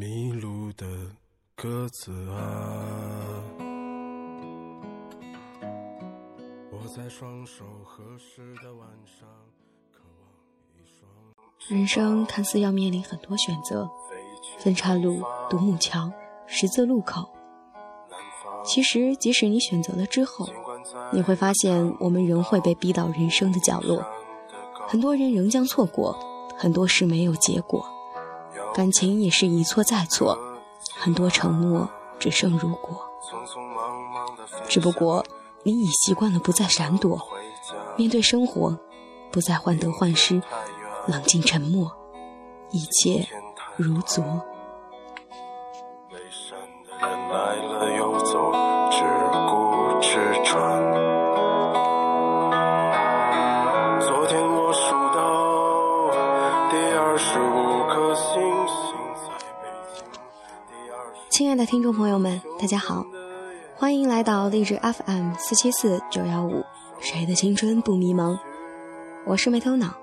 迷路的鸽子啊，我在双手合十的晚上，渴望一双。人生看似要面临很多选择，分岔路、独木桥、十字路口。其实，即使你选择了之后，你会发现，我们仍会被逼到人生的角落。很多人仍将错过，很多事没有结果，感情也是一错再错，很多承诺只剩如果。只不过，你已习惯了不再闪躲，面对生活，不再患得患失，冷静沉默，一切如昨。亲爱的听众朋友们，大家好，欢迎来到励志 FM 四七四九幺五，谁的青春不迷茫？我是没头脑。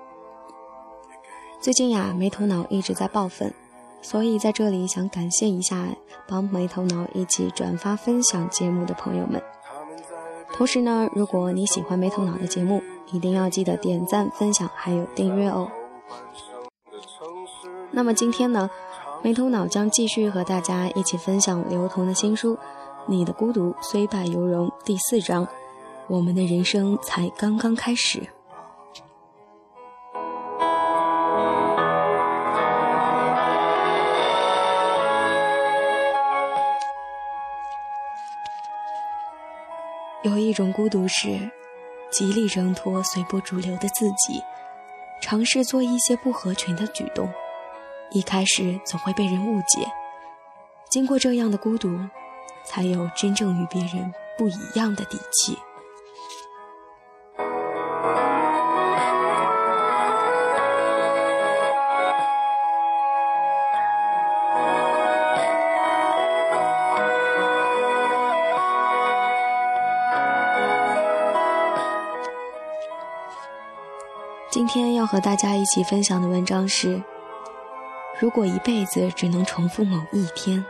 最近呀，没头脑一直在爆粉，所以在这里想感谢一下帮没头脑一起转发分享节目的朋友们。同时呢，如果你喜欢没头脑的节目，一定要记得点赞、分享还有订阅哦。那么今天呢？没头脑将继续和大家一起分享刘同的新书《你的孤独虽败犹荣》第四章。我们的人生才刚刚开始。有一种孤独是极力挣脱随波逐流的自己，尝试做一些不合群的举动。一开始总会被人误解，经过这样的孤独，才有真正与别人不一样的底气。今天要和大家一起分享的文章是。如果一辈子只能重复某一天，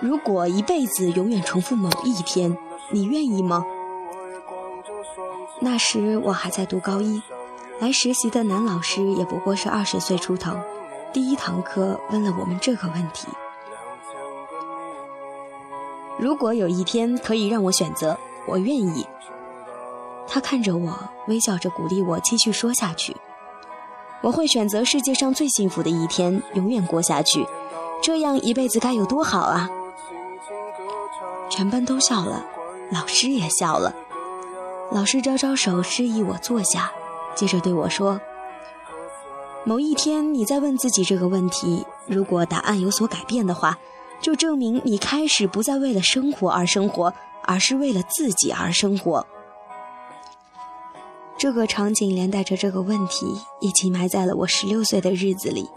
如果一辈子永远重复某一天，你愿意吗？那时我还在读高一，来实习的男老师也不过是二十岁出头。第一堂课问了我们这个问题：如果有一天可以让我选择，我愿意。他看着我，微笑着鼓励我继续说下去。我会选择世界上最幸福的一天，永远过下去，这样一辈子该有多好啊！全班都笑了，老师也笑了。老师招招手，示意我坐下，接着对我说：“某一天，你在问自己这个问题，如果答案有所改变的话，就证明你开始不再为了生活而生活，而是为了自己而生活。”这个场景连带着这个问题一起埋在了我十六岁的日子里。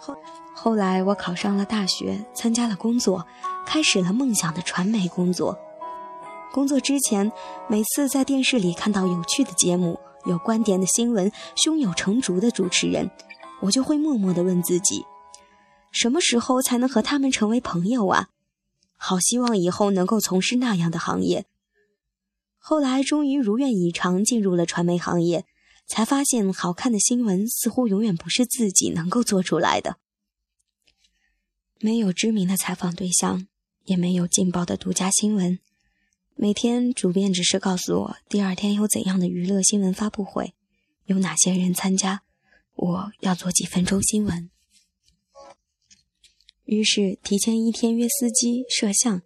后后来我考上了大学，参加了工作，开始了梦想的传媒工作。工作之前，每次在电视里看到有趣的节目、有观点的新闻、胸有成竹的主持人，我就会默默地问自己：什么时候才能和他们成为朋友啊？好希望以后能够从事那样的行业。后来终于如愿以偿进入了传媒行业，才发现好看的新闻似乎永远不是自己能够做出来的。没有知名的采访对象，也没有劲爆的独家新闻，每天主编只是告诉我第二天有怎样的娱乐新闻发布会，有哪些人参加，我要做几分钟新闻。于是提前一天约司机摄像，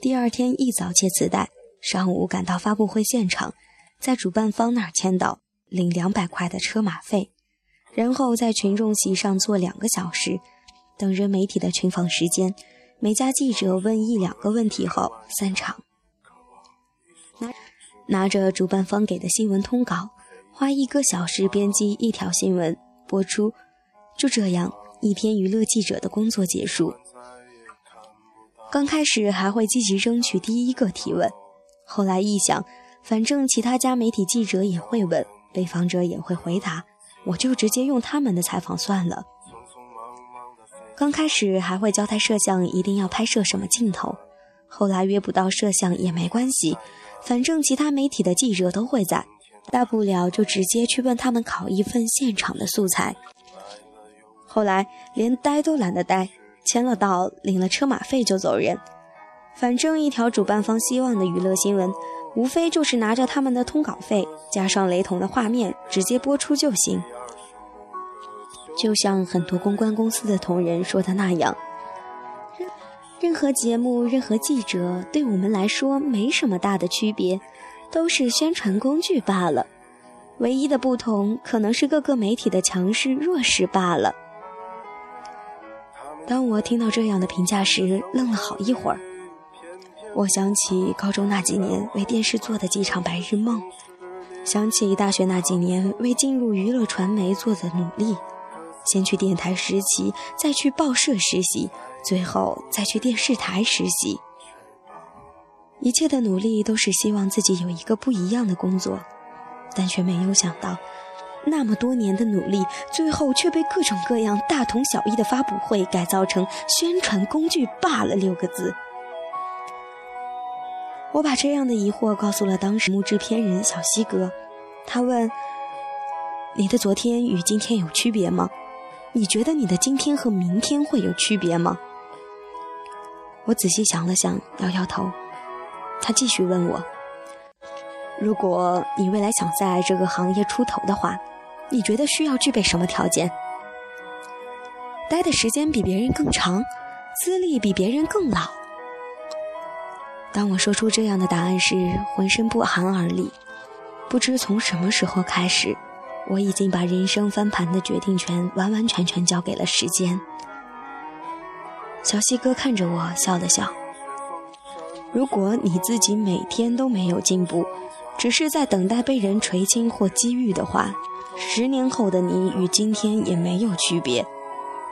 第二天一早切磁带。上午赶到发布会现场，在主办方那儿签到，领两百块的车马费，然后在群众席上坐两个小时，等着媒体的群访时间。每家记者问一两个问题后散场。拿拿着主办方给的新闻通稿，花一个小时编辑一条新闻播出。就这样，一天娱乐记者的工作结束。刚开始还会积极争取第一个提问。后来一想，反正其他家媒体记者也会问，被访者也会回答，我就直接用他们的采访算了。刚开始还会交代摄像一定要拍摄什么镜头，后来约不到摄像也没关系，反正其他媒体的记者都会在，大不了就直接去问他们考一份现场的素材。后来连呆都懒得呆，签了到，领了车马费就走人。反正一条主办方希望的娱乐新闻，无非就是拿着他们的通稿费，加上雷同的画面，直接播出就行。就像很多公关公司的同仁说的那样，任何节目、任何记者，对我们来说没什么大的区别，都是宣传工具罢了。唯一的不同，可能是各个媒体的强势弱势罢了。当我听到这样的评价时，愣了好一会儿。我想起高中那几年为电视做的几场白日梦，想起大学那几年为进入娱乐传媒做的努力。先去电台实习，再去报社实习，最后再去电视台实习。一切的努力都是希望自己有一个不一样的工作，但却没有想到，那么多年的努力，最后却被各种各样大同小异的发布会改造成宣传工具罢了六个字。我把这样的疑惑告诉了当时木制片人小西哥，他问：“你的昨天与今天有区别吗？”你觉得你的今天和明天会有区别吗？我仔细想了想，摇摇头。他继续问我：“如果你未来想在这个行业出头的话，你觉得需要具备什么条件？待的时间比别人更长，资历比别人更老。”当我说出这样的答案时，浑身不寒而栗。不知从什么时候开始。我已经把人生翻盘的决定权完完全全交给了时间。小西哥看着我笑了笑。如果你自己每天都没有进步，只是在等待被人垂青或机遇的话，十年后的你与今天也没有区别。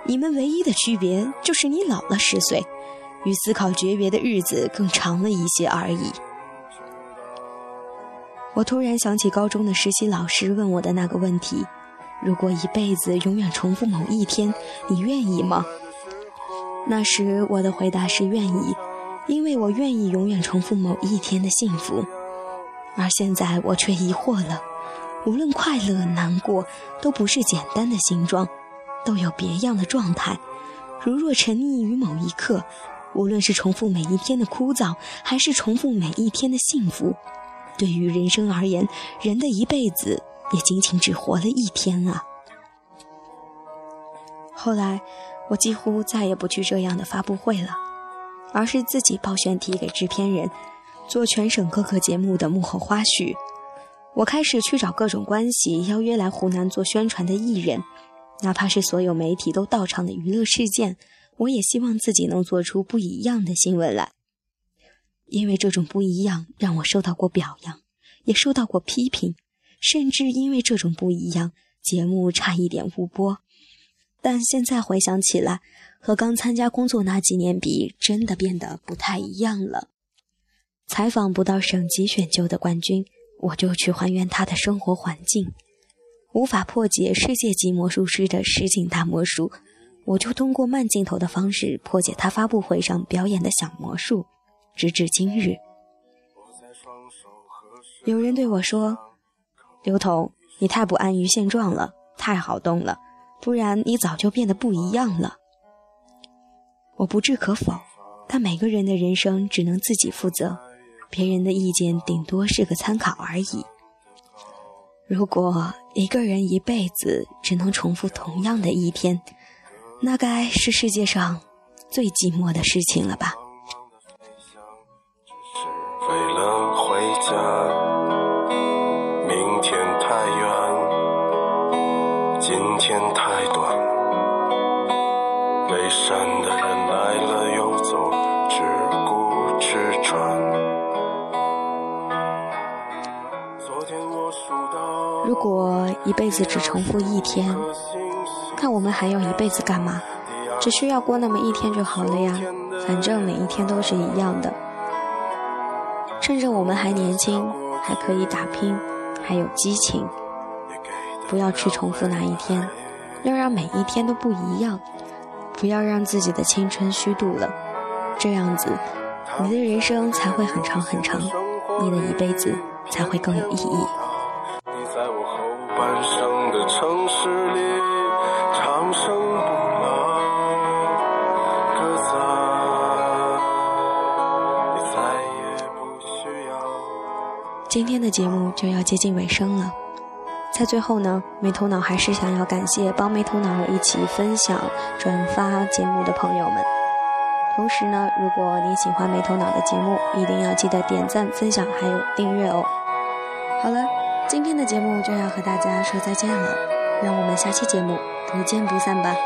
你们唯一的区别就是你老了十岁，与思考诀别的日子更长了一些而已。我突然想起高中的实习老师问我的那个问题：如果一辈子永远重复某一天，你愿意吗？那时我的回答是愿意，因为我愿意永远重复某一天的幸福。而现在我却疑惑了：无论快乐、难过，都不是简单的形状，都有别样的状态。如若沉溺于某一刻，无论是重复每一天的枯燥，还是重复每一天的幸福。对于人生而言，人的一辈子也仅仅只活了一天啊。后来，我几乎再也不去这样的发布会了，而是自己报选题给制片人，做全省各个节目的幕后花絮。我开始去找各种关系，邀约来湖南做宣传的艺人，哪怕是所有媒体都到场的娱乐事件，我也希望自己能做出不一样的新闻来。因为这种不一样，让我受到过表扬，也受到过批评，甚至因为这种不一样，节目差一点误播。但现在回想起来，和刚参加工作那几年比，真的变得不太一样了。采访不到省级选秀的冠军，我就去还原他的生活环境；无法破解世界级魔术师的实景大魔术，我就通过慢镜头的方式破解他发布会上表演的小魔术。直至今日，有人对我说：“刘同，你太不安于现状了，太好动了，不然你早就变得不一样了。”我不置可否，但每个人的人生只能自己负责，别人的意见顶多是个参考而已。如果一个人一辈子只能重复同样的一天，那该是世界上最寂寞的事情了吧。家，明天太远，今天太短。北山的人来了又走，只顾吃穿。如果一辈子只重复一天，那我们还要一辈子干嘛？只需要过那么一天就好了呀，反正每一天都是一样的。趁着我们还年轻，还可以打拼，还有激情，不要去重复那一天，要让每一天都不一样，不要让自己的青春虚度了。这样子，你的人生才会很长很长，你的一辈子才会更有意义。你在我后半生的城市里今天的节目就要接近尾声了，在最后呢，没头脑还是想要感谢帮没头脑一起分享、转发节目的朋友们。同时呢，如果你喜欢没头脑的节目，一定要记得点赞、分享还有订阅哦。好了，今天的节目就要和大家说再见了，让我们下期节目不见不散吧。